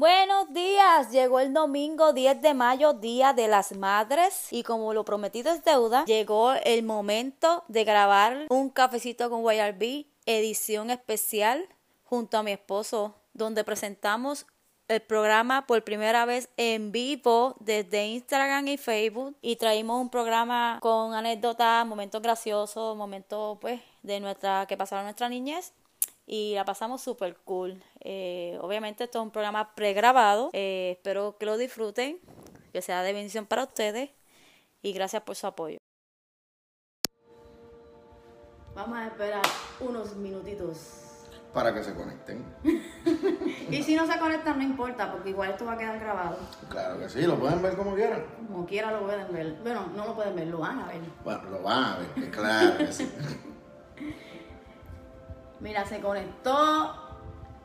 Buenos días, llegó el domingo 10 de mayo, Día de las Madres, y como lo prometido es deuda, llegó el momento de grabar un cafecito con YRB, edición especial, junto a mi esposo, donde presentamos el programa por primera vez en vivo desde Instagram y Facebook y traímos un programa con anécdotas, momentos graciosos, momentos pues de nuestra que pasaron nuestra niñez y la pasamos súper cool. Eh, obviamente esto es un programa pregrabado, eh, espero que lo disfruten, que sea de bendición para ustedes y gracias por su apoyo. Vamos a esperar unos minutitos. Para que se conecten. y si no se conectan no importa, porque igual esto va a quedar grabado. Claro que sí, lo pueden ver como quieran. Como quiera lo pueden ver. Bueno, no lo pueden ver, lo van a ver. Bueno, lo van a ver, claro que sí. Mira, se conectó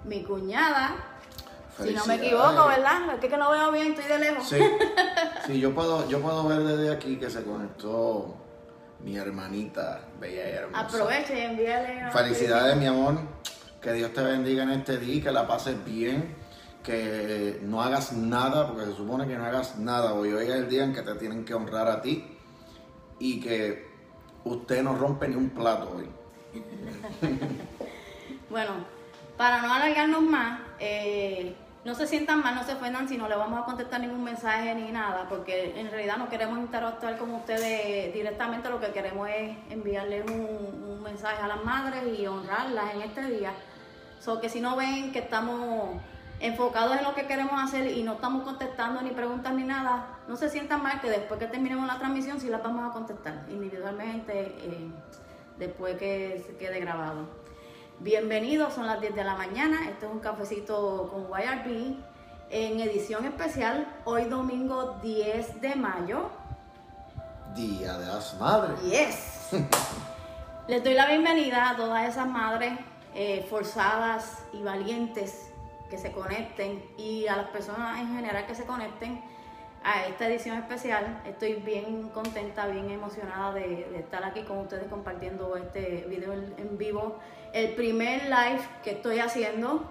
mi cuñada. Si no me equivoco, ¿verdad? Es que no veo bien, estoy de lejos. Sí, sí yo, puedo, yo puedo ver desde aquí que se conectó mi hermanita bella y hermosa. Aproveche y envíale. Felicidades, mi amor. Que Dios te bendiga en este día, que la pases bien, que no hagas nada, porque se supone que no hagas nada. Hoy, hoy es el día en que te tienen que honrar a ti y que usted no rompe ni un plato hoy. bueno, para no alargarnos más, eh, no se sientan mal, no se ofendan si no le vamos a contestar ningún mensaje ni nada, porque en realidad no queremos interactuar con ustedes directamente, lo que queremos es enviarles un, mensaje a las madres y honrarlas en este día. So que si no ven que estamos enfocados en lo que queremos hacer y no estamos contestando ni preguntas ni nada, no se sientan mal que después que terminemos la transmisión sí las vamos a contestar individualmente eh, después que se quede grabado. Bienvenidos, son las 10 de la mañana. Este es un cafecito con YRB en edición especial, hoy domingo 10 de mayo. Día de las Madres. Yes. Les doy la bienvenida a todas esas madres eh, forzadas y valientes que se conecten y a las personas en general que se conecten a esta edición especial. Estoy bien contenta, bien emocionada de, estar aquí con ustedes compartiendo este video en, vivo. El primer live que estoy haciendo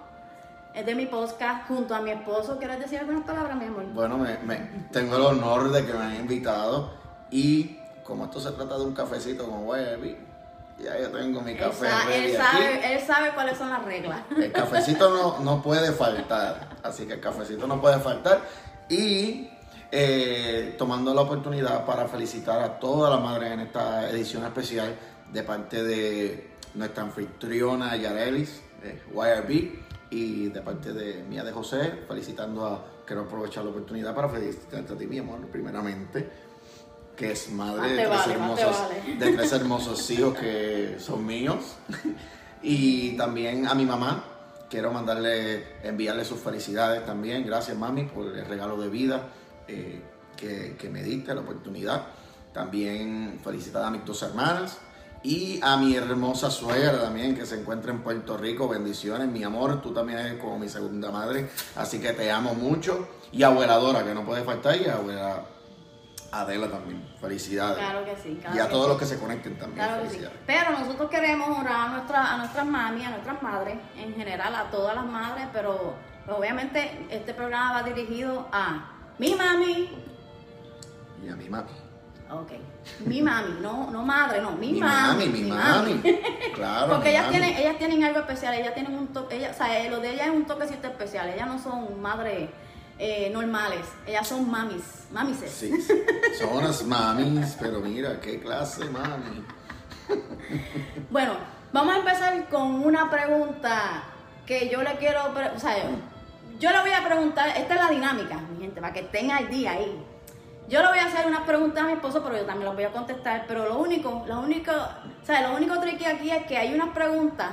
es de mi podcast junto a mi esposo. ¿Quieres decir algunas palabras, mi amor? Bueno, me, tengo el honor de que me hayan invitado y como esto se trata de un cafecito con Webby, ya yo tengo mi café. Él, sabe, él sabe cuáles son las reglas. El cafecito no, no puede faltar, así que el cafecito no puede faltar. Y eh, tomando la oportunidad para felicitar a todas las madres en esta edición especial de parte de nuestra anfitriona Yarelis, eh, YRB, y de parte de mía de José, felicitando a, quiero aprovechar la oportunidad para felicitarte a ti, mi amor, primeramente, que es madre de, tres hermosos, de tres hermosos hijos que son míos, y también a mi mamá, quiero mandarle, enviarle sus felicidades también, gracias mami por el regalo de vida eh, que, me diste la oportunidad. También felicitar a mis dos hermanas y a mi hermosa suegra también que se encuentra en Puerto Rico. Bendiciones, mi amor. Tú también eres como mi segunda madre, así que te amo mucho. Y abueladora, que no puede faltar, y abuela Adela también. Felicidades. Claro que sí. y a todos los que se conecten también. Claro que sí. Pero nosotros queremos honrar a, nuestra, a nuestras mami, a nuestras madres, en general a todas las madres, pero obviamente este programa va dirigido a mi mami. Y a mi mami. Ok. Mi mami, no, no madre, no, mi, mi mami. Mi mami, Claro. Porque ellas tienen, ellas tienen algo especial, ellas tienen un toque, o sea, lo de ellas es un toquecito especial, ellas no son madres eh, normales, ellas son mamis, mamises. Sí, son unas mamis, pero mira, qué clase mami. bueno, vamos a empezar con una pregunta que yo le quiero, o sea, yo le voy a preguntar, esta es la dinámica, mi gente, para que estén al día ahí. Yo le voy a hacer unas preguntas a mi esposo, pero yo también las voy a contestar. Pero lo único, lo único, o sea, lo único tricky aquí es que hay unas preguntas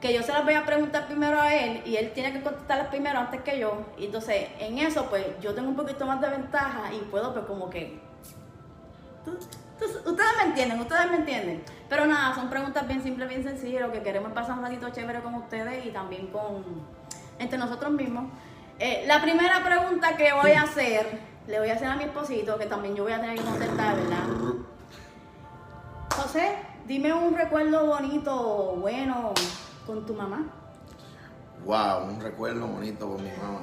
que yo se las voy a preguntar primero a él y él tiene que contestarlas primero antes que yo. Y entonces, en eso, pues, yo tengo un poquito más de ventaja y puedo, pues, como que... ustedes me entienden, ustedes me entienden. Pero nada, son preguntas bien simples, bien sencillas. Lo que queremos pasar un ratito chévere con ustedes y también con entre nosotros mismos. Eh, la primera pregunta que voy a hacer, le voy a hacer a mi esposito, que también yo voy a tener que contestar, ¿verdad? José, dime un recuerdo bonito, bueno, con tu mamá. Wow, un recuerdo bonito con mi mamá.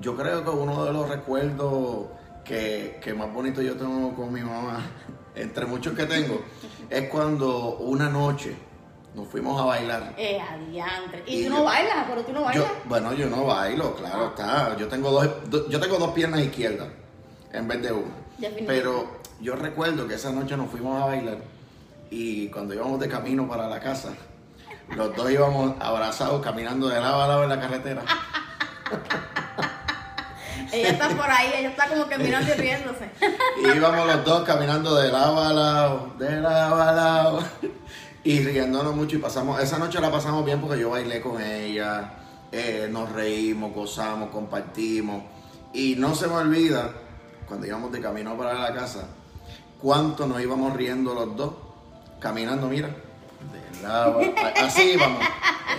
yo creo que uno de los recuerdos que, que más bonito yo tengo con mi mamá, entre muchos que tengo, es cuando una noche nos fuimos a bailar. Eh, adiantre. Y, Y tú yo- no bailas, pero tú no Yo, bailas. bueno, yo no bailo, claro está. Yo tengo dos, do- yo tengo dos piernas izquierdas en vez de una. Pero yo recuerdo que esa noche nos fuimos a bailar y cuando íbamos de camino para la casa, los dos íbamos abrazados caminando de lado a lado en la carretera. Ella está por ahí, ella está como que mirando y riéndose. Y íbamos los dos caminando de lado a lado, de lado a lado. Y riéndonos mucho y pasamos, esa noche la pasamos bien porque yo bailé con ella, eh, nos reímos, gozamos, compartimos. Y no se me olvida, cuando íbamos de camino para la casa, cuánto nos íbamos riendo los dos, caminando, mira, de lado así íbamos,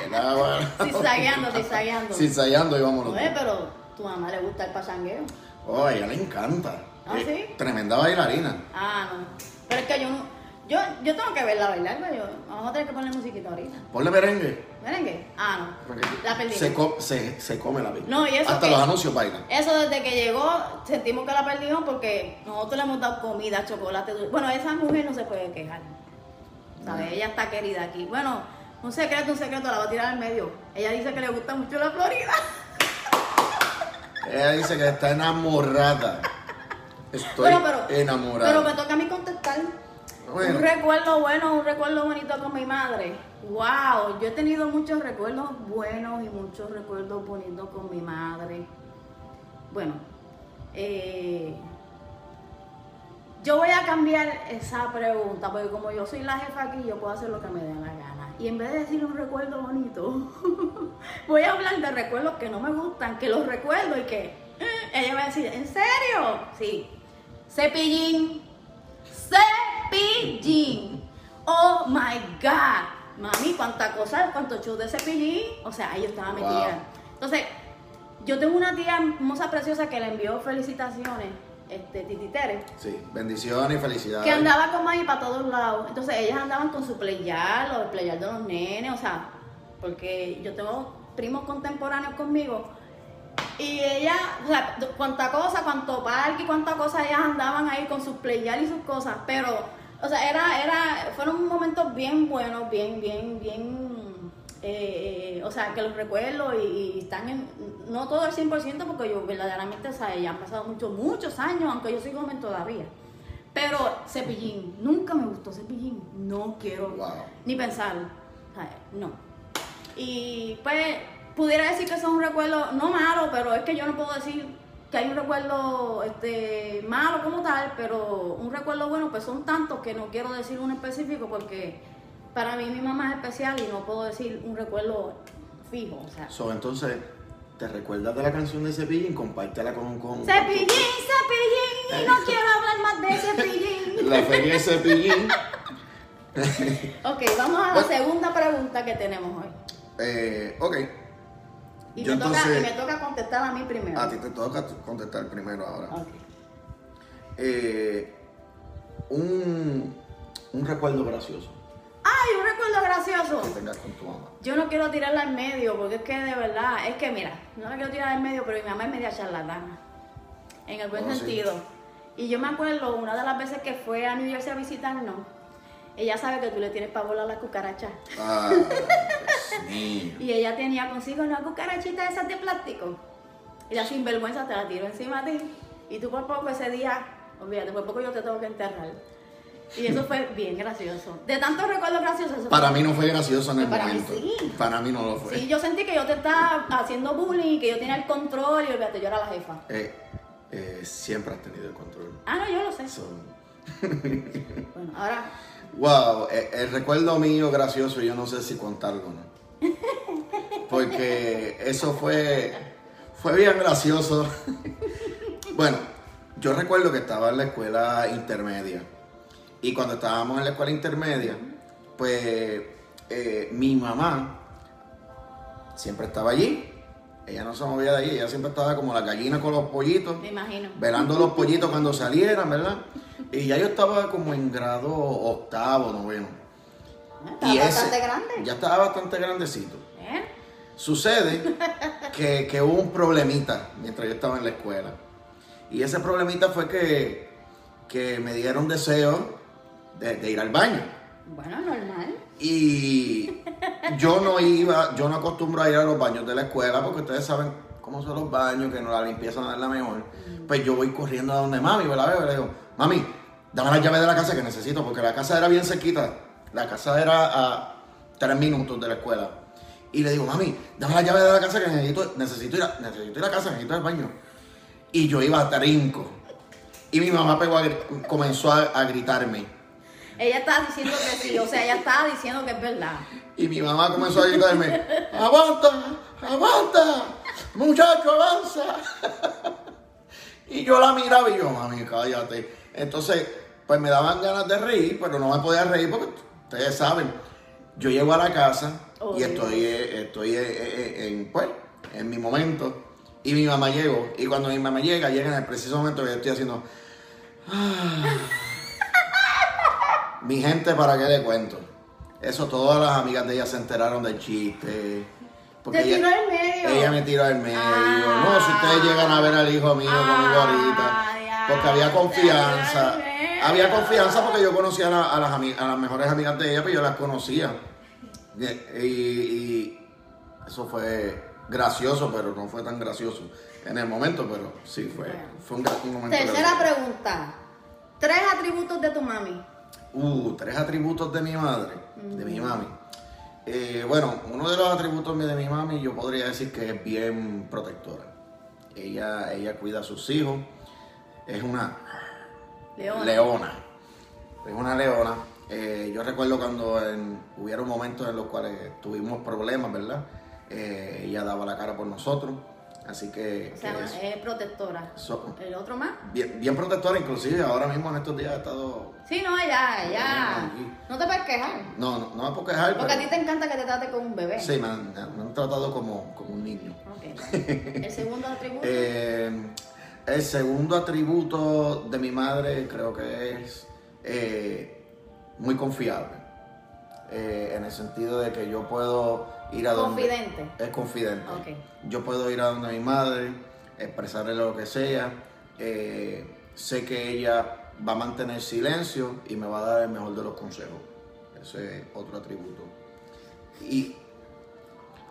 de lado. Zigzagueando, zigzagueando. Zigzagueando íbamos los Oye, dos. pero tu mamá le gusta el pasangueo. Oh, a ella le encanta. ¿Ah, Eh, sí? Tremenda bailarina. Ah, no. Pero es que yo no. Yo, yo tengo que verla bailar, pero yo, vamos a tener que poner musiquita ahorita. Ponle merengue. ¿Merengue? Ah, no. Porque La perdí. se, co- se, se come la vida. No, y eso Hasta que- los anuncios bailan. Eso desde que llegó sentimos que la perdimos porque nosotros le hemos dado comida, chocolate. dulce. Bueno, esa mujer no se puede quejar. ¿Sabes? Ella está querida aquí. Bueno, un secreto, un secreto, la voy a tirar al medio. Ella dice que le gusta mucho la Florida. Ella dice que está enamorada. Estoy Bueno, enamorada. pero me toca a mí contestar. Un recuerdo bueno, un recuerdo bonito con mi madre. Wow, yo he tenido muchos recuerdos buenos y muchos recuerdos bonitos con mi madre. Bueno, eh, yo voy a cambiar esa pregunta porque como yo soy la jefa aquí, yo puedo hacer lo que me dé la gana. Y en vez de decir un recuerdo bonito, voy a hablar de recuerdos que no me gustan, que los recuerdo y que eh, ella va a decir, ¿en serio? Sí. Cepillín. Cepillín. Oh my God. Mami, cuánta cosa, cuánto show de cepillín. O sea, ahí yo estaba Wow. metida. Entonces, yo tengo una tía hermosa, preciosa, que le envió felicitaciones, este, Titi Tere, Sí, bendiciones y felicidades. que andaba con mami para todos lados. Entonces, ellas andaban con su playar, o el playar de los nenes, o sea, porque yo tengo primos contemporáneos conmigo. Y ella, o sea, cuánta cosa, cuánto parque, cuánta cosa, ellas andaban ahí con sus playar y sus cosas, pero, o sea, era, era, fueron momentos bien buenos, bien, bien, bien, eh, o sea, que los recuerdo y, y están en, no todo el 100% porque yo verdaderamente, o sea, ya han pasado muchos, muchos años, aunque yo soy joven todavía. Pero Cepillín, nunca me gustó Cepillín, no quiero Wow. ni pensar, o sea, no. Y pues pudiera decir que es un recuerdo, no malo, pero es que yo no puedo decir que hay un recuerdo este, malo como tal, pero un recuerdo bueno, pues son tantos que no quiero decir uno específico porque para mí mi mamá es especial y no puedo decir un recuerdo fijo. O sea, So, entonces, ¿te recuerdas de la canción de Cepillín? Compártela con... con cepillín, cepillín, y no quiero hablar más de cepillín. La feria de Cepillín. Ok, vamos a la segunda pregunta que tenemos hoy. Eh, ok. Y, Yo me, toca, y me toca contestar a mí primero. A ti te toca contestar primero ahora. Ok. Eh, un, un recuerdo gracioso Ay, un recuerdo gracioso. que tengas con tu mamá. Yo no quiero tirarla al medio, porque es que de verdad, es que mira, no la quiero tirar al medio, pero mi mamá es media charlatana. En el buen Oh, sí. sentido. Y yo me acuerdo una de las veces que fue a New Jersey a visitarnos, ella sabe que tú le tienes pavor a las cucarachas. Ah. Y ella tenía consigo una cucarachita de esas de plástico. Y la sinvergüenza te la tiró encima de ti. Y tú por poco ese día, olvídate, por poco yo te tengo que enterrar. Y eso fue bien gracioso. De tantos recuerdos graciosos. eso Para fue- mí no fue gracioso en el Para mí momento. sí. Para mí no lo fue. Sí, yo sentí que yo te estaba haciendo bullying, que yo tenía el control y olvídate, yo era la jefa. Eh, eh, siempre has tenido el control. Ah, no, yo lo sé. So, Bueno, ahora, wow, eh, el recuerdo mío gracioso, yo no sé si contarlo o no. Porque eso fue, fue bien gracioso. Bueno, yo recuerdo que estaba en la escuela intermedia. Y cuando estábamos en la escuela intermedia, pues eh, mi mamá siempre estaba allí. Ella no se movía de allí, ella siempre estaba como la gallina con los pollitos me imagino. velando los pollitos cuando salieran, ¿verdad? Y ya yo estaba como en grado octavo, noveno. Ah, Estaba bastante grande. Ya estaba bastante grandecito. ¿Eh? Sucede que, que hubo un problemita mientras yo estaba en la escuela. Y ese problemita fue que, que me dieron deseo de, de ir al baño. Bueno, normal. Y yo no iba, yo no acostumbro a ir a los baños de la escuela porque ustedes saben cómo son los baños, que no la limpieza no es la mejor. Pues yo voy corriendo a donde mami, ¿verdad? Veo y le digo, mami, dame la llave de la casa que necesito, porque la casa era bien cerquita. La casa era a tres minutos de la escuela. Y le digo, mami, dame la llave de la casa que necesito, necesito, ir, a, necesito ir a casa, necesito ir al baño. Y yo iba a trinco. Y mi mamá pegó a comenzó a, a gritarme. Ella estaba diciendo que sí, o sea, ella estaba diciendo que es verdad. Y mi mamá comenzó a gritarme, aguanta, aguanta, muchacho, avanza. y yo la miraba y yo, mami, cállate. Entonces, pues me daban ganas de reír, pero no me podía reír porque ustedes saben, yo llego a la casa y estoy, eh, estoy eh, eh, en, pues, en mi momento. Y mi mamá llegó. Y cuando mi mamá llega, llega en el preciso momento que yo estoy haciendo... Mi gente, ¿para qué le cuento? Eso, todas las amigas de ella se enteraron del chiste. Te ella, tiró al medio. ella me tiró al medio. Ah. no, si ustedes llegan a ver al hijo mío conmigo ahorita. Porque había ay, confianza. Había confianza porque yo conocía a, la- a las, a las mejores amigas de ella, pero yo las conocía. Y, y- y eso fue gracioso, pero no fue tan gracioso en el momento, pero sí fue, fue un, un momento Tercera gracioso. pregunta. Tres atributos de tu mami. Uh, tres atributos de mi madre, de mi mami. Eh, bueno, uno de los atributos de mi mami yo podría decir que es bien protectora. Ella, ella cuida a sus hijos. Es una Leona. leona. Es una leona. Eh, yo recuerdo cuando en- hubieron momentos en los cuales tuvimos problemas, ¿verdad? Eh, ella daba la cara por nosotros. Así que, O sea, es es protectora. so- ¿El otro más? bien, bien protectora, inclusive ahora mismo en estos días he estado... Sí, no, ella, ella. No te puedes quejar. No, no, no me puedo quejar, Porque a ti te encanta que te trate como un bebé. Sí, me han, me han tratado como, como un niño. Ok, vale. El segundo atributo. Eh, el segundo atributo de mi madre creo que es eh, muy confiable. Eh, en el sentido de que yo puedo ir a donde... Confidente. Es confidente. Yo puedo ir a donde mi madre, expresarle lo que sea. eh, sé que ella va a mantener silencio y me va a dar el mejor de los consejos. Ese es otro atributo. Y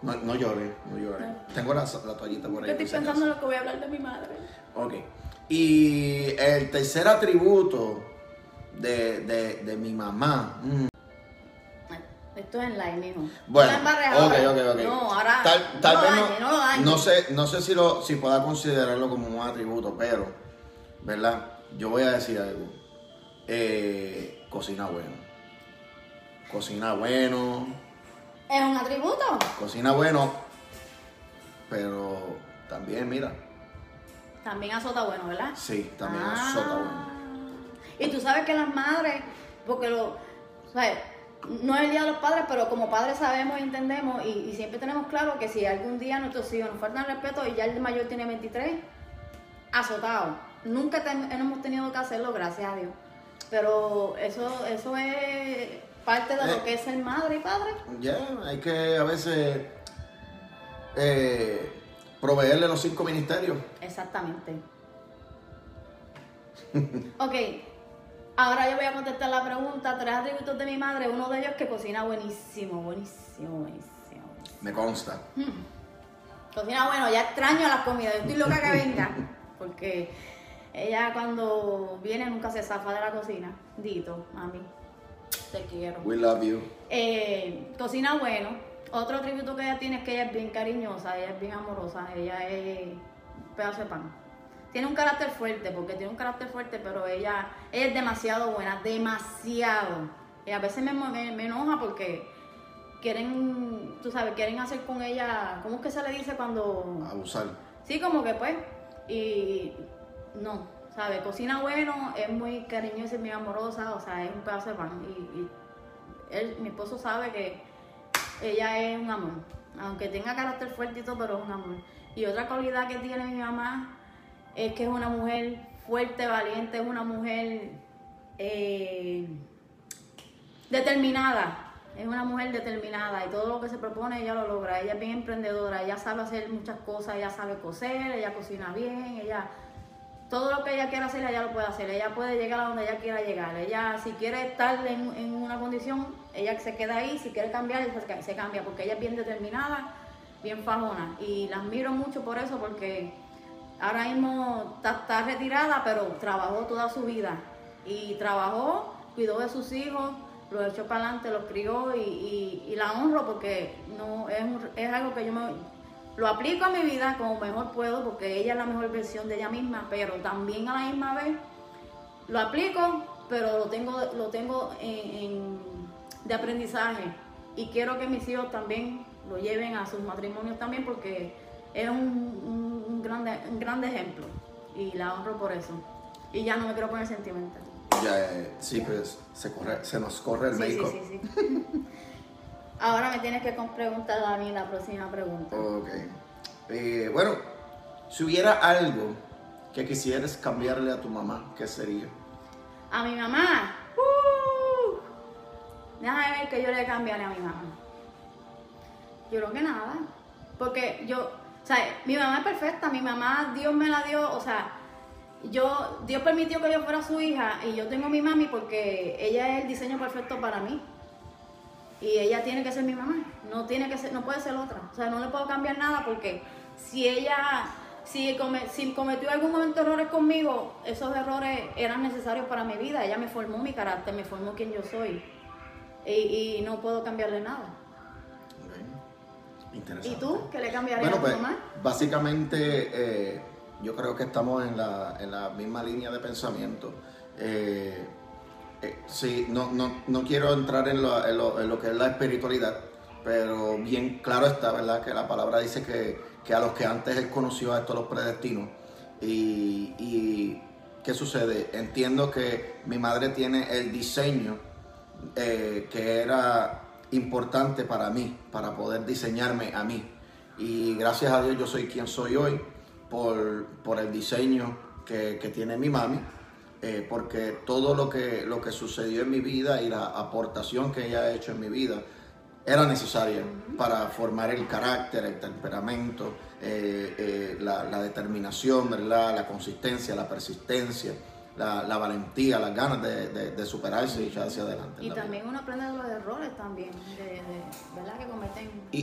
no, no llore, no llore. Tengo la, la toallita por ahí. Yo estoy pensando en lo que voy a hablar de mi madre. Ok. Y el tercer atributo de, de, de mi mamá. mm, Esto es en live, mijo. Bueno, No ok, ok, ok. No, ahora. Tal, tal no vez lo dañes, no lo no, dañes. no sé, no sé si, lo, si pueda considerarlo como un atributo, pero, ¿verdad? Yo voy a decir algo. Eh, cocina bueno. Cocina bueno, Es un atributo. cocina bueno, pero también, mira, También azota bueno, ¿verdad? sí, también Ah. azota bueno. Y tú sabes que las madres, porque lo, ¿sabes? no es el día de los padres, pero como padres sabemos y entendemos y, y siempre tenemos claro que si algún día nuestros hijos nos faltan respeto y ya el mayor tiene 23, azotado. Nunca hemos tenido que hacerlo, gracias a Dios. Pero eso, eso es parte de Eh. lo que es ser madre y padre. Ya, hay que a veces eh, proveerle los cinco ministerios. Exactamente. ok, ahora yo voy a contestar la pregunta. Tres atributos de mi madre. Uno de ellos que cocina buenísimo, buenísimo, buenísimo. buenísimo. Me consta. Cocina bueno, ya extraño las comidas. Yo estoy loca que venga. Porque ella cuando viene nunca se zafa de la cocina. Dito, mami, te quiero. We love you. Eh, cocina bueno. Otro atributo que ella tiene es que ella es bien cariñosa, ella es bien amorosa, ella es un pedazo de pan. Tiene un carácter fuerte, porque tiene un carácter fuerte, pero ella, ella es demasiado buena, demasiado. Y a veces me, me, me enoja porque quieren, tú sabes, quieren hacer con ella, ¿cómo es que se le dice cuando...? Abusar. Sí, como que pues, y no, ¿sabes? Cocina bueno, es muy cariñosa y muy amorosa, o sea, es un pedazo de pan. Y, y él, mi esposo sabe que ella es un amor, aunque tenga carácter fuerte y todo, pero es un amor. Y otra cualidad que tiene mi mamá es que es una mujer fuerte, valiente, es una mujer eh, determinada. Es una mujer determinada y todo lo que se propone ella lo logra. Ella es bien emprendedora, ella sabe hacer muchas cosas, ella sabe coser, ella cocina bien, ella todo lo que ella quiera hacer, ella lo puede hacer. Ella puede llegar a donde ella quiera llegar. Ella, si quiere estar en, en una condición, ella se queda ahí. Si quiere cambiar, se, cambia, porque ella es bien determinada, bien fajona. Y la admiro mucho por eso, porque ahora mismo está, retirada, pero trabajó toda su vida. Y trabajó, cuidó de sus hijos, los echó para adelante, los crió y, y- la honro porque no es, es algo que yo me, lo aplico a mi vida como mejor puedo porque ella es la mejor versión de ella misma, pero también a la misma vez lo aplico, pero lo tengo, lo tengo en, en- de aprendizaje y quiero que mis hijos también lo lleven a sus matrimonios también porque es un, un- un grande, un grande ejemplo y la honro por eso. Y ya no me quiero poner sentimental. Ya, sí, pues se, corre, se nos corre el Sí, sí, make-up. sí, sí. Ahora me tienes que preguntar a mí la próxima pregunta. Ok. Eh, bueno, si hubiera algo que quisieras cambiarle a tu mamá, ¿qué sería? A mi mamá. ¡uh! Déjame ver que yo le cambiaré a mi mamá. Yo creo que nada. Porque yo, o sea, mi mamá es perfecta, mi mamá, Dios me la dio, o sea, yo, Dios permitió que yo fuera su hija y yo tengo a mi mami porque ella es el diseño perfecto para mí. Y ella tiene que ser mi mamá, no tiene que ser, no puede ser otra. O sea, no le puedo cambiar nada porque si ella, si, come- si cometió algún momento errores conmigo, esos errores eran necesarios para mi vida. Ella me formó mi carácter, me formó quien yo soy. Y, y no puedo cambiarle nada. Interesante. ¿Y tú? ¿Qué le cambiarías Bueno, a pues tu mamá? básicamente eh, yo creo que estamos en la, en la misma línea de pensamiento. Eh, sí, no, no, no quiero entrar en lo, que es la espiritualidad, pero bien claro está, ¿verdad? Que la palabra dice que, a los que antes él conoció a estos los predestinó. Y, ¿qué sucede? Entiendo que mi madre tiene el diseño eh, que era importante para mí, para poder diseñarme a mí. Y gracias a Dios yo soy quien soy hoy por, por el diseño que, que tiene mi mami, eh, porque todo lo que, lo que sucedió en mi vida y la aportación que ella ha hecho en mi vida era necesaria para formar el carácter, el temperamento, eh, eh, la, la determinación, ¿verdad? la consistencia, la persistencia, la, la valentía, las ganas de, de- de superarse y echar hacia adelante. Y la vida. también uno aprende de los errores también, de, de- ¿verdad? Que cometen Y-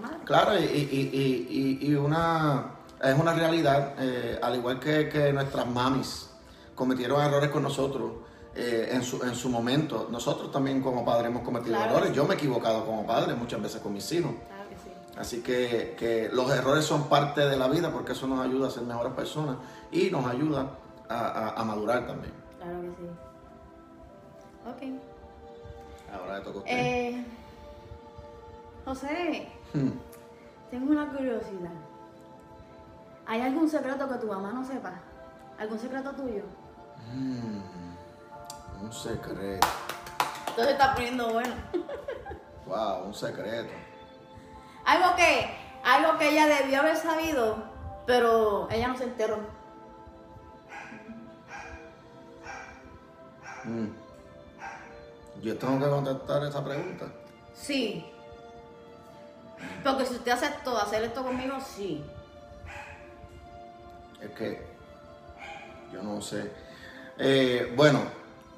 madres. Claro, y, y- y- y- y una, es una realidad, eh, al igual que, que nuestras mamis cometieron errores con nosotros eh, en, su, en su momento, nosotros también como padres hemos cometido Claro. errores. Yo me he equivocado como padre muchas veces con mis hijos. Claro que sí. Así que, que los errores son parte de la vida porque eso nos ayuda a ser mejores personas y nos ayuda a, a- a madurar también. Claro que sí. Ok. Ahora le toca a usted. Eh, José, Hmm. tengo una curiosidad. ¿Hay algún secreto que tu mamá no sepa? ¿Algún secreto tuyo? Mm, un secreto. Entonces está poniendo bueno. Wow, un secreto. Algo que, algo que ella debió haber sabido, pero ella no se enteró. Mm. Yo tengo que contestar esa pregunta. Sí. Porque si usted aceptó hacer esto conmigo, sí. Es que yo no sé. Eh, bueno,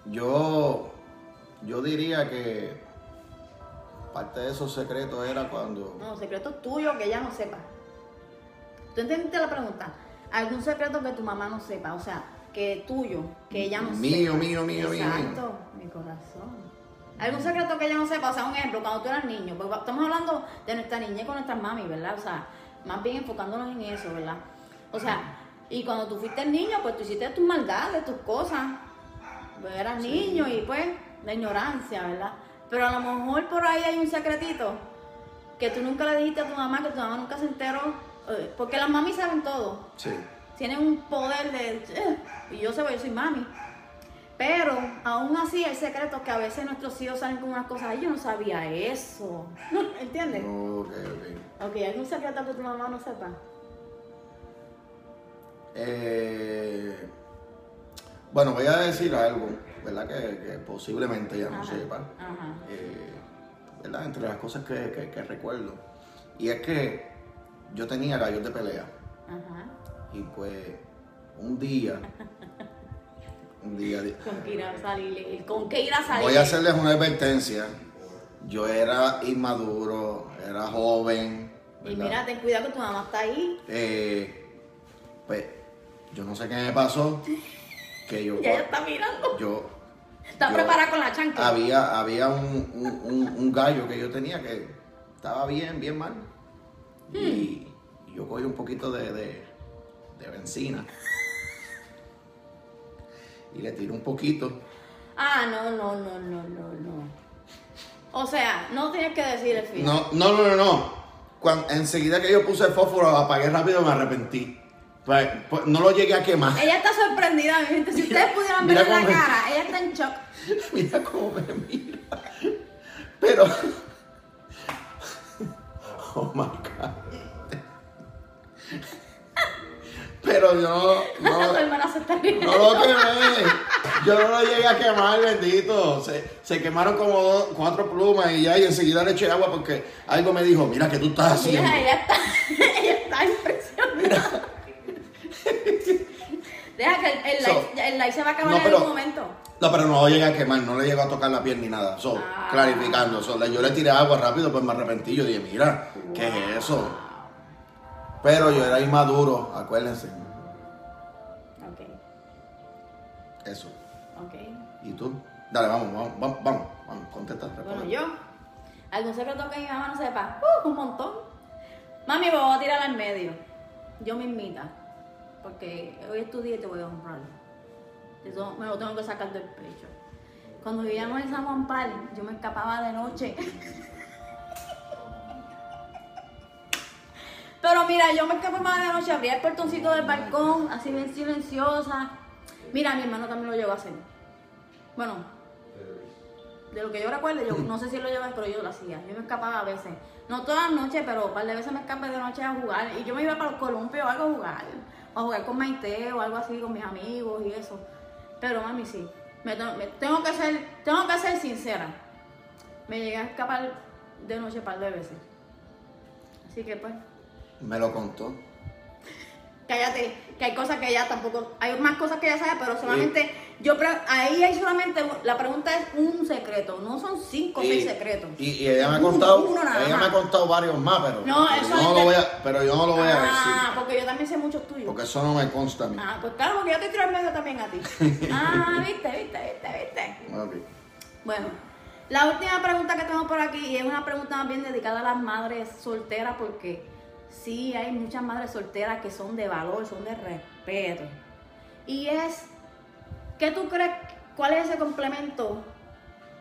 yo yo diría que parte de esos secretos era cuando No, secreto tuyo que ella no sepa. ¿Tú entendiste la pregunta? ¿Algún secreto que tu mamá no sepa? O sea, que tuyo, que ella no Mío, sepa. mío, mío, mío, Exacto, mi corazón. ¿Algún secreto que ella no sepa? O sea, un ejemplo, cuando tú eras niño, porque estamos hablando de nuestra niñez con nuestras mami, ¿verdad? O sea, más bien enfocándonos en eso, ¿verdad? O sea, y cuando tú fuiste niño, pues tú hiciste tus maldades, tus cosas. Pues eras niño y pues, la ignorancia, ¿verdad? Pero a lo mejor por ahí hay un secretito que tú nunca le dijiste a tu mamá, que tu mamá nunca se enteró, eh, porque las mamis saben todo, sí, tienen un poder de, eh, y yo sé, porque yo soy mami, pero aún así el secreto que a veces nuestros hijos salen con unas cosas, "Ay, yo no sabía eso, ¿entiendes? ok, ok. Ok, ¿hay un secreto que tu mamá no sepa? Eh, bueno, voy a decir algo, ¿verdad? Que, que posiblemente ya no Ajá, sepa. ajá. Eh, ¿verdad? Entre las cosas que, que- que recuerdo. Y es que yo tenía gallos de pelea. Ajá. Y pues un día, un día, ¿Con qué ir a salir? ¿Con qué ir a salir? voy a hacerles una advertencia. Yo era inmaduro, era joven. Y mira, ten cuidado que tu mamá está ahí. Eh, pues yo no sé qué me pasó. Que yo, Ya ella está mirando. yo Está yo- preparada con la chancla. había, había un, un- un- un gallo que yo tenía que estaba bien, bien mal. Y, y yo cogí un poquito de, de, de benzina. Y le tiré un poquito. Ah, no, no, no, no, no, no. O sea, no tienes que decir el fin. No, no, no, no, no. Cuando, enseguida que yo puse el fósforo, apagué rápido, me arrepentí. Pues, pues, no lo llegué a quemar. Ella está sorprendida, mi gente. Si ustedes pudieran ver la me- cara, ella está en shock. Mira cómo me mira. Pero. Oh my God. Pero yo no. lo quemé. Yo no lo llegué a quemar, bendito. Se, se quemaron como dos- cuatro plumas y ya, y enseguida le eché agua porque algo me dijo, mira que tú estás haciendo. Mira, ella está, ella está impresionada. Deja que el, el, So, live, el live se va a acabar no, en algún momento. No, pero no lo llegué a quemar, no le llegó a tocar la piel ni nada. So, Ah. clarificando. So, yo le tiré agua rápido, pues me arrepentí. Yo dije, mira, ¿qué es eso? Pero yo era inmaduro, acuérdense. Ok, Eso. ok. ¿Y tú? Dale, vamos, vamos, vamos, vamos, vamos contesta. Bueno, yo. ¿Algún secreto que mi mamá no sepa? Uh, un montón. Mami, me voy a tirar al medio. Yo mismita. Porque hoy estudié y te voy a honrar. Eso me lo tengo que sacar del pecho. Cuando vivíamos en San Juan Pal, yo me escapaba de noche. Pero mira, yo me escapaba de noche, abría el portoncito del balcón, así bien silenciosa. Mira, mi hermano también lo llegó a hacer. Bueno, de lo que yo recuerdo, yo no sé si lo llevaba, pero yo lo hacía. Yo me escapaba a veces. No todas las noches, pero un par de veces me escapé de noche a jugar. Y yo me iba para los columpios o algo a jugar. O jugar con Maite o algo así con mis amigos y eso. Pero mami, sí. Tengo, que ser, tengo que ser sincera. Me llegué a escapar de noche un par de veces. Así que pues, Me lo contó. Cállate, que hay cosas que ella tampoco, hay más cosas que ella sabe, pero solamente, yo pre- ahí hay solamente, la pregunta es un secreto, no son cinco o seis secretos. Y, y ella me ha contado, uno ella me ha contado varios más, pero, No, eso yo no lo voy a, pero yo no lo voy a Ah, decir. porque yo también sé muchos tuyos. Porque eso no me consta a mí. Ah, pues claro, porque yo te tiro al medio también a ti. Ah, viste, viste, viste, viste. Bueno, la última pregunta que tengo por aquí y es una pregunta más bien dedicada a las madres solteras porque sí hay muchas madres solteras que son de valor, son de respeto. Y es, ¿qué tú crees? ¿Cuál es ese complemento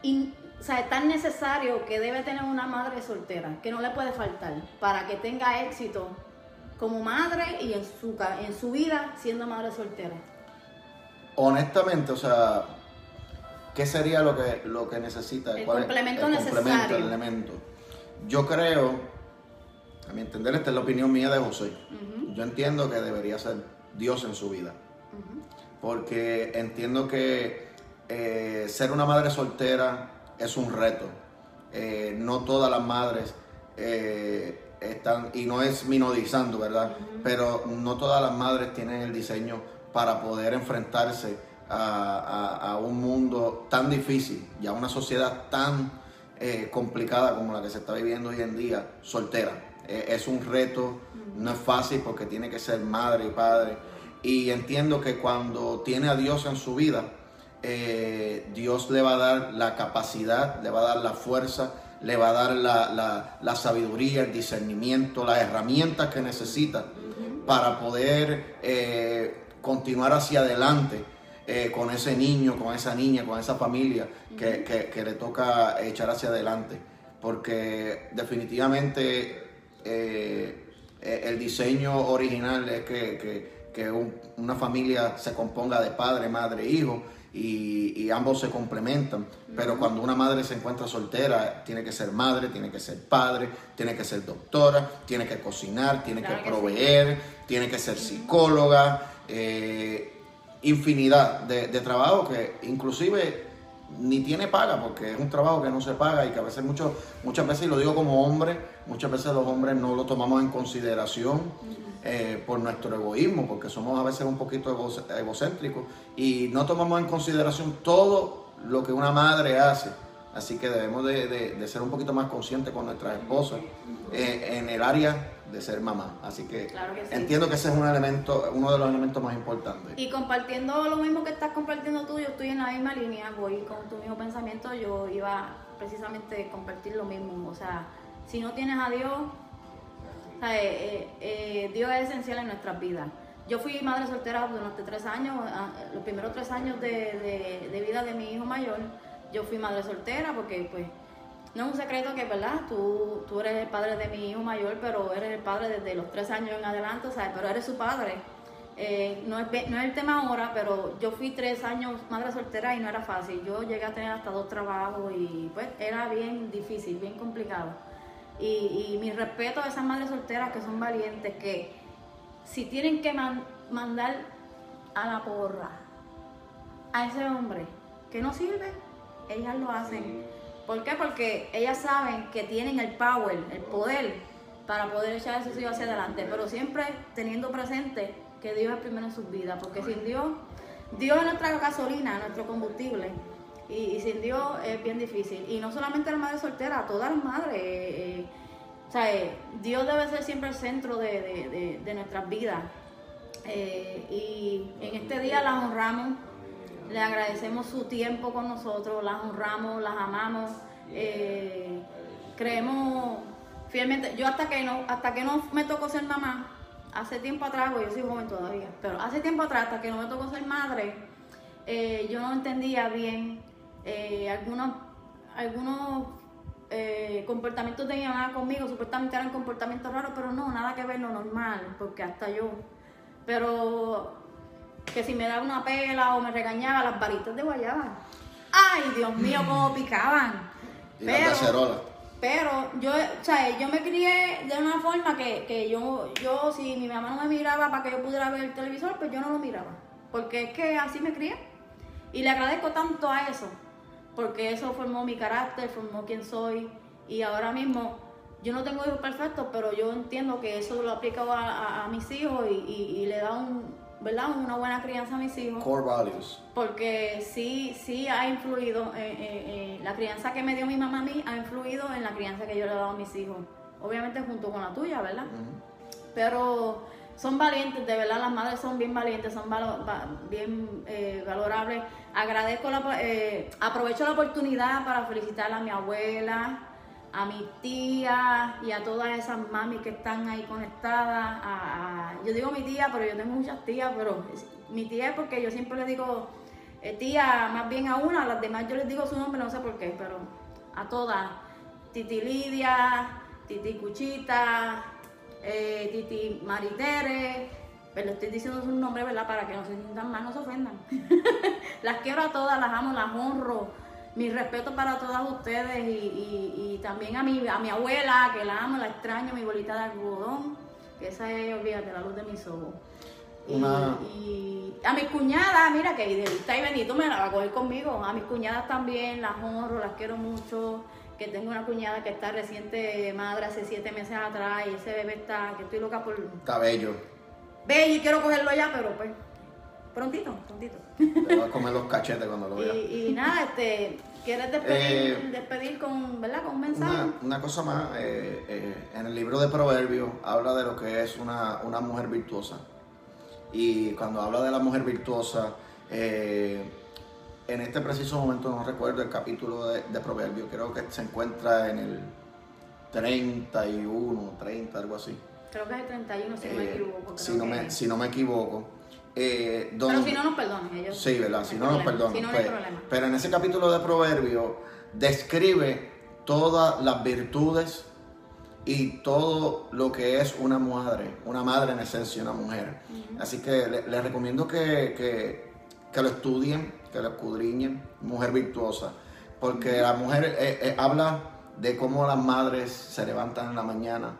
in- o sea, tan necesario que debe tener una madre soltera, que no le puede faltar para que tenga éxito como madre y en su, en su vida siendo madre soltera? Honestamente, o sea, ¿qué sería lo que, lo que necesita? El ¿Cuál es complemento el necesario. complemento, el elemento? Yo creo, a mi entender, esta es la opinión mía de José. Yo entiendo que debería ser Dios en su vida. porque entiendo que eh, ser una madre soltera es un reto. Eh, no todas las madres eh, están, y no es minorizando, ¿verdad? Pero no todas las madres tienen el diseño para poder enfrentarse a, a- a un mundo tan difícil y a una sociedad tan complicada como la que se está viviendo hoy en día, soltera. Eh, es un reto, no es fácil porque tiene que ser madre y padre. Y entiendo que cuando tiene a Dios en su vida, eh, Dios le va a dar la capacidad, le va a dar la fuerza, le va a dar la, la- la sabiduría, el discernimiento, las herramientas que necesita para poder eh, continuar hacia adelante eh, con ese niño, con esa niña, con esa familia que- que le toca echar hacia adelante. Porque definitivamente eh, eh, el diseño original es que, que- que un- una familia se componga de padre, madre, hijo y, y ambos se complementan. Pero cuando una madre se encuentra soltera, tiene que ser madre, tiene que ser padre, tiene que ser doctora, tiene que cocinar, tiene Claro que que sí. proveer, tiene que ser psicóloga, eh, infinidad de, de trabajo que inclusive ni tiene paga, porque es un trabajo que no se paga y que a veces mucho, muchas veces, y lo digo como hombre, muchas veces los hombres no lo tomamos en consideración eh, por nuestro egoísmo, porque somos a veces un poquito egocéntricos y no tomamos en consideración todo lo que una madre hace. Así que debemos de, ser un poquito más conscientes con nuestras esposas eh, en el área de ser mamá. Así que, entiendo que ese es un elemento, uno de los elementos más importantes. Y compartiendo lo mismo que estás compartiendo tú, yo estoy en la misma línea, voy con tu mismo pensamiento, yo iba precisamente a compartir lo mismo. O sea, si no tienes a Dios, eh, eh, Dios es esencial en nuestras vidas. Yo fui madre soltera durante tres años, ah, los primeros tres años de, de vida de mi hijo mayor yo fui madre soltera porque pues no es un secreto que, ¿verdad? Tú, tú eres el padre de mi hijo mayor, pero eres el padre desde los tres años en adelante, ¿sabes? Pero eres su padre. Eh, no, es, no es el tema ahora, pero yo fui tres años madre soltera y no era fácil. Yo llegué a tener hasta dos trabajos y pues era bien difícil, bien complicado. Y, y mi respeto a esas madres solteras que son valientes, que si tienen que mandar a la porra a ese hombre que no sirve, ellas lo hacen. ¿Por qué? Porque ellas saben que tienen el power, el poder para poder echar a sus hijos hacia adelante, pero siempre teniendo presente que Dios es primero en sus vidas, porque sin Dios, Dios es nuestra gasolina, nuestro combustible, y, sin Dios es bien difícil. Y no solamente la madre soltera, todas las madres. Eh, eh, o sea, eh, Dios debe ser siempre el centro de, nuestras vidas. y en este día la honramos le agradecemos su tiempo con nosotros, las honramos, las amamos, eh, creemos fielmente. Yo hasta que no, hasta que no me tocó ser mamá, hace tiempo atrás, porque yo soy joven todavía, pero hace tiempo atrás, hasta que no me tocó ser madre, eh, yo no entendía bien eh, algunos, algunos comportamientos de mi mamá conmigo, supuestamente eran comportamientos raros, pero no, nada que ver lo normal, porque hasta yo. Pero que si me daba una pela o me regañaba, las varitas de guayaba. Ay, Dios mío, cómo picaban. Y pero, pero yo, o sea, yo me crié de una forma que, que yo, yo, si mi mamá no me miraba para que yo pudiera ver el televisor, pues yo no lo miraba. Porque es que así me crié. Y le agradezco tanto a eso, porque eso formó mi carácter, formó quién soy. Y ahora mismo, yo no tengo hijos perfectos, pero yo entiendo que eso lo aplico a, a, mis hijos y, y le da un, ¿verdad? Una buena crianza a mis hijos. Core values. Porque sí, sí ha influido, eh, la crianza que me dio mi mamá a mí ha influido en la crianza que yo le he dado a mis hijos. Obviamente junto con la tuya, ¿verdad? Pero son valientes, de verdad, las madres son bien valientes, son bien eh, valorables. Agradezco, la, eh, aprovecho la oportunidad para felicitar a mi abuela, a mi tía y a todas esas mami que están ahí conectadas. A, yo digo mi tía, pero yo tengo muchas tías, pero mi tía es porque yo siempre le digo eh, tía, más bien a una, a las demás yo les digo su nombre, no sé por qué, pero a todas. Titi Lidia, Titi Cuchita, eh, Titi Maritere, pero estoy diciendo su nombre, ¿verdad? Para que no se sientan mal, no se ofendan. las quiero a todas, las amo, las honro mi respeto para todas ustedes y, también a mi, a mi abuela, que la amo, la extraño, mi bolita de algodón, que esa es, olvídate, la luz de mis ojos. Y, a mis cuñadas, mira que está y Benito me la va a coger conmigo. A mis cuñadas también, las honro, las quiero mucho. Que tengo una cuñada que está reciente madre hace siete meses atrás y ese bebé está, que estoy loca por. Está bello. Bello y quiero cogerlo ya, pero pues prontito, prontito. Te va a comer los cachetes cuando lo vea. Y, nada, este, ¿quieres despedir, eh, con, ¿verdad? con un mensaje? Una, cosa más, eh, eh, en el libro de Proverbios habla de lo que es una, mujer virtuosa. Y cuando habla de la mujer virtuosa, en este preciso momento no recuerdo el capítulo de, de Proverbios, creo que se encuentra en el 31, 30, algo así. Creo que es el 31, si no me equivoco. Si no me, si no me equivoco. Eh, pero si no nos perdonen ellos. Sí, ¿verdad? Si no, nos perdonan. Pues, pero en ese capítulo de Proverbios describe todas las virtudes y todo lo que es una madre, una madre en esencia, una mujer. Así que les recomiendo que, que, lo estudien, que lo escudriñen, mujer virtuosa, porque la mujer eh, eh, habla de cómo las madres se levantan en la mañana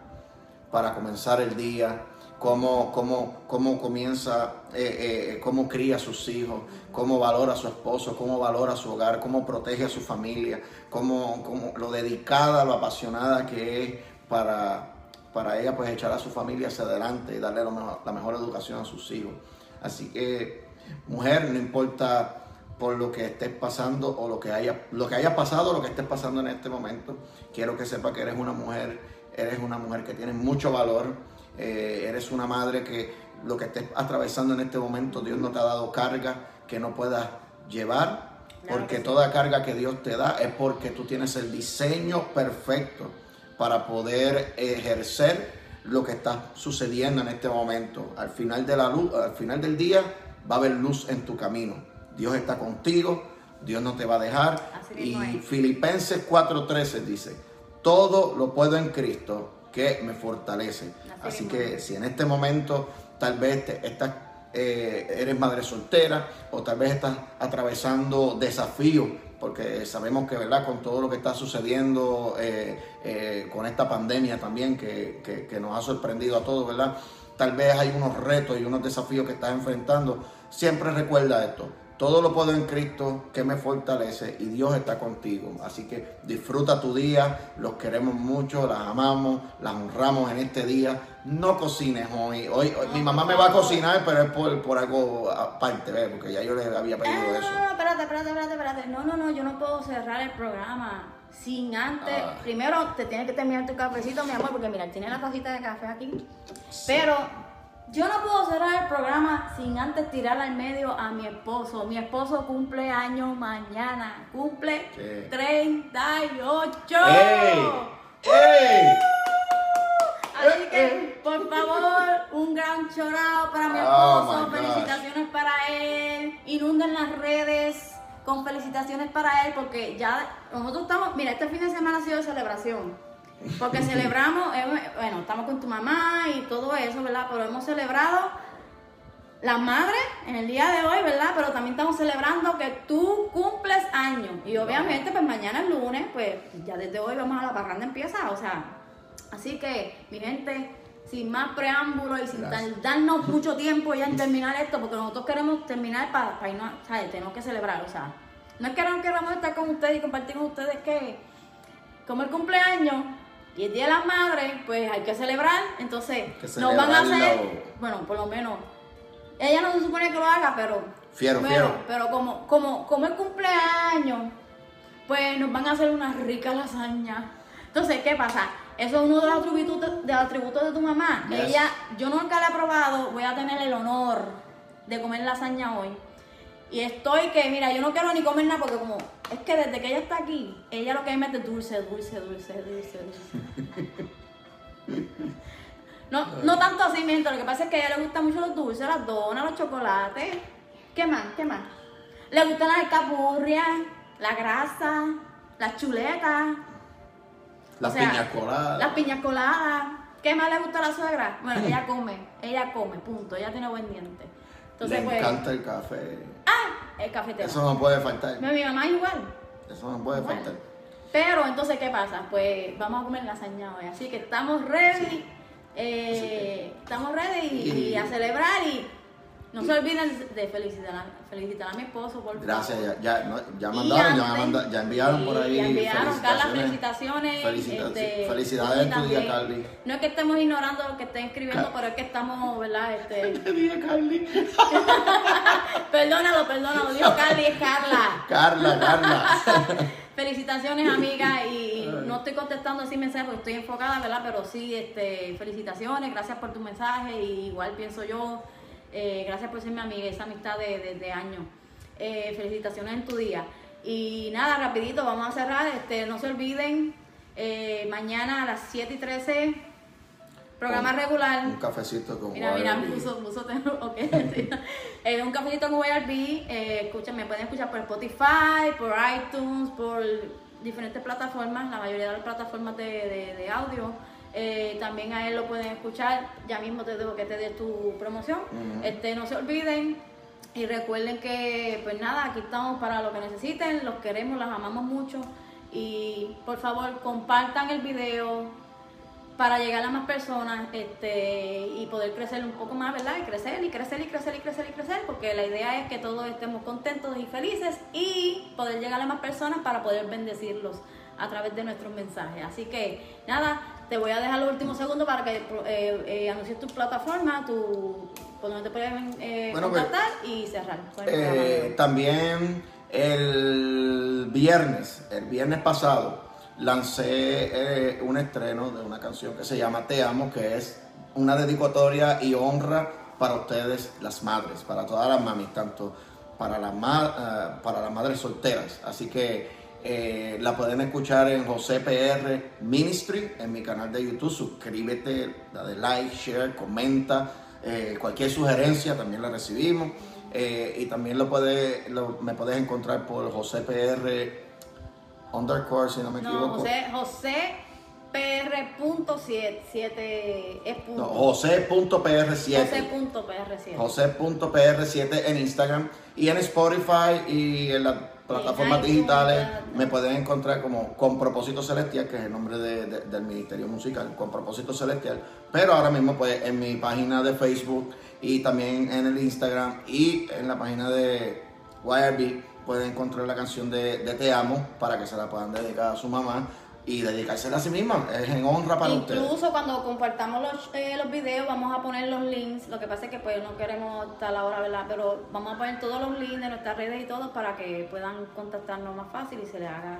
para comenzar el día, cómo, cómo, cómo comienza, eh, eh, cómo cría a sus hijos, cómo valora a su esposo, cómo valora su hogar, cómo protege a su familia, cómo, cómo lo dedicada, lo apasionada que es para, para ella pues echar a su familia hacia adelante y darle la mejor educación a sus hijos. Así que, mujer, no importa por lo que estés pasando o lo que haya, lo que haya pasado, lo que estés pasando en este momento, quiero que sepa que eres una mujer, eres una mujer que tiene mucho valor, eh, eres una madre que lo que estés atravesando en este momento, Dios no te ha dado carga que no puedas llevar, porque toda carga que Dios te da es porque tú tienes el diseño perfecto para poder ejercer lo que está sucediendo en este momento. Al final de la luz, al final del día va a haber luz en tu camino. Dios está contigo, Dios no te va a dejar. y Filipenses 4:13 dice, todo lo puedo en Cristo que me fortalece. Así, que si en este momento tal vez estás, eh, eres madre soltera o tal vez estás atravesando desafíos, porque sabemos que verdad con todo lo que está sucediendo eh, eh, con esta pandemia también que, que, nos ha sorprendido a todos, ¿verdad? Tal vez hay unos retos y unos desafíos que estás enfrentando. Siempre recuerda esto todo lo puedo en Cristo que me fortalece y Dios está contigo. Así que disfruta tu día, los queremos mucho, las amamos, las honramos en este día. No cocines hoy. Hoy, mi mamá me va a cocinar, pero es por, por algo aparte, ¿ves? porque ya yo le había pedido eso. No, no, espérate, espérate, espérate, espérate. No, no, no, yo no puedo cerrar el programa sin antes. Ah. Primero te tienes que terminar tu cafecito, mi amor, porque mira, tiene la tacita de café aquí. Pero yo no puedo cerrar el programa sin antes tirar al medio a mi esposo. Mi esposo cumple años mañana. Cumple 38. ¡Ey! ¡Ey! Así que, eh, eh. por favor, un gran chorado para mi oh esposo. felicitaciones para él. Inunden las redes con felicitaciones para él porque ya nosotros estamos, mira, este fin de semana ha sido de celebración. Porque celebramos, bueno, estamos con tu mamá y todo eso, ¿verdad? Pero hemos celebrado la madre en el día de hoy, ¿verdad? Pero también estamos celebrando que tú cumples años. Y obviamente, pues mañana es lunes, pues ya desde hoy vamos a la parranda empieza, o sea. Así que, mi gente, sin más preámbulos y sin darnos mucho tiempo ya en terminar esto, porque nosotros queremos terminar para, para irnos, ¿sabes? Tenemos que celebrar, o sea. No es que no queramos estar con ustedes y compartir con ustedes que, como el cumpleaños, y el Día de las Madres, pues hay que celebrar. Entonces, nos van a hacer, bueno, por lo menos, ella no se supone que lo haga, pero... Fiero, pero, fiero. Pero como, como, como el cumpleaños, pues nos van a hacer una rica lasaña. Entonces, ¿qué pasa? Eso es uno de los atributos de, atributos de tu mamá. Ella, yo nunca la he probado, voy a tener el honor de comer lasaña hoy. Y estoy que, mira, yo no quiero ni comer nada porque como, es que desde que ella está aquí, ella lo que me mete es dulce, dulce, dulce, dulce, dulce. No, no tanto así, miento, lo que pasa es que a ella le gustan mucho los dulces, las donas, los chocolates. ¿Qué más? ¿Qué más? Le gustan las alcapurrias, la grasa, las chuletas. Las piñas coladas. Las piñas coladas. ¿Qué más le gusta a la suegra? Bueno, ella come, ella come, punto, ella tiene buen diente. Entonces, Le pues, encanta el café. Ah, el café Eso no puede faltar. Mi mamá igual. Eso no puede faltar. Pero entonces, ¿qué pasa? Pues vamos a comer lasaña hoy. Así que estamos ready. Eh, estamos ready y, a celebrar y no se olviden de felicitar a, felicitar a mi esposo, por Gracias, ya, ya, ya mandaron, ya, enviaron por ahí. Ya enviaron, Carla, felicitaciones. Este, felicidades en tu día, Carly. No es que estemos ignorando lo que estén escribiendo, pero es que estamos, ¿verdad? Este... Te dije Carly. perdónalo, perdónalo, dijo Carly, es Carla. Carla, Carla. felicitaciones, amiga, y no estoy contestando así mensajes porque estoy enfocada, ¿verdad? Pero sí, este, felicitaciones, gracias por tu mensaje, y igual pienso yo eh, gracias por ser mi amiga, esa amistad de, de, años. Eh, felicitaciones en tu día. Y nada, rapidito, vamos a cerrar. Este, no se olviden, eh, mañana a las 7 y 13, programa regular. Un cafecito con Mira, mira, puso, puso okay. un cafecito con YRB. escuchen, me pueden escuchar por Spotify, por iTunes, por diferentes plataformas, la mayoría de las plataformas de, de, de audio. Eh, también a él lo pueden escuchar. Ya mismo te dejo que te dé tu promoción. este, no se olviden y recuerden que, pues nada, aquí estamos para lo que necesiten. Los queremos, los amamos mucho. Y por favor, compartan el video. para llegar a más personas este, y poder crecer un poco más, ¿verdad? Y crecer y crecer y crecer y crecer y crecer, porque la idea es que todos estemos contentos y felices y poder llegar a más personas para poder bendecirlos a través de nuestros mensajes. Así que nada, te voy a dejar los últimos segundos para que eh, eh, anuncies tu plataforma, tu, por donde te pueden eh, Bueno, pues, contactar y cerrar. el Eh, también el viernes, el viernes pasado, lancé eh, un estreno de una canción que se llama Te Amo, que es una dedicatoria y honra para ustedes, las madres, para todas las mamis, tanto para las, ma- para las madres solteras. Así que eh, la pueden escuchar en José PR Ministry, en mi canal de YouTube. Suscríbete, dale like, share, comenta. eh, cualquier sugerencia también la recibimos. Eh, y también lo puede, lo- me puedes encontrar por José PR underscore, si no me No, equivoco. José, José PR.7 7 es punto. No, José.pr7. José.pr7. José.pr7 en Instagram y en Spotify y en las plataformas digitales me pueden encontrar como Con Propósito Celestial, que es el nombre de- de- del Ministerio Musical, Con Propósito Celestial. Pero ahora mismo pues en mi página de Facebook y también en el Instagram y en la página de YRB pueden encontrar la canción de Te Amo para que se la puedan dedicar a su mamá y dedicársela a sí misma. Es en honra para ustedes. Incluso cuando compartamos los, eh, los videos vamos a poner los links. Lo que pasa es que pues no queremos estar ahora, ¿verdad? Pero vamos a poner todos los links de nuestras redes y todo para que puedan contactarnos más fácil y se les haga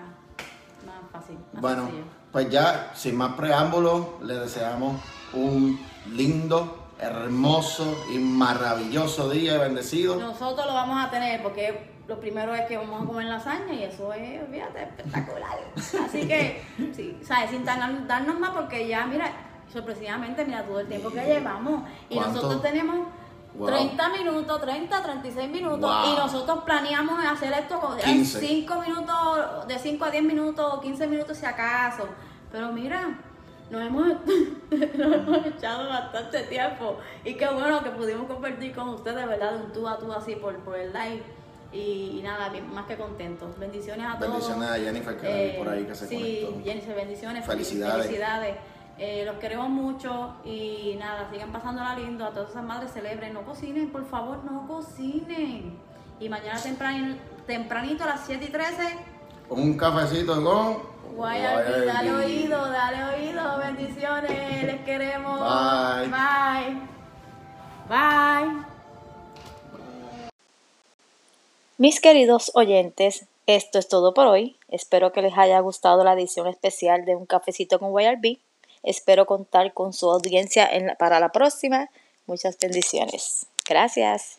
más fácil. más Bueno, sencillo. pues ya, sin más preámbulos, les deseamos un lindo, hermoso y maravilloso día y bendecido. Nosotros lo vamos a tener porque lo primero es que vamos a comer lasaña y eso es, fíjate, espectacular. Así que, sí, ¿sabes? Sin darnos, darnos más porque ya, mira, sorpresivamente, mira todo el tiempo que llevamos. Y ¿Cuánto? nosotros tenemos Wow. 30 minutos, 30, 36 minutos. Wow. Y nosotros planeamos hacer esto con 15. 5 minutos, de 5 a 10 minutos, 15 minutos si acaso. Pero mira, nos hemos, nos hemos echado bastante tiempo. Y qué bueno que pudimos compartir con ustedes, ¿verdad? De un tú a tú así por, por el live. Y, y nada, bien, más que contentos. Bendiciones a todos. Bendiciones a Jennifer que vi por ahí que se Eh, sí, conectó. Jennifer, bendiciones. Felicidades. Felicidades. Eh, los queremos mucho y nada, sigan pasándola lindo. A todas esas madres celebren. No cocinen, por favor, no cocinen. Y mañana tempran- tempranito a las 7 y 13. Un cafecito con Guayarbi, dale oído, dale oído. Bendiciones, les queremos. Bye. Bye. Bye. Mis queridos oyentes, esto es todo por hoy. Espero que les haya gustado la edición especial de Un Cafecito con YRB. Espero contar con su audiencia para la próxima. Muchas bendiciones. Gracias.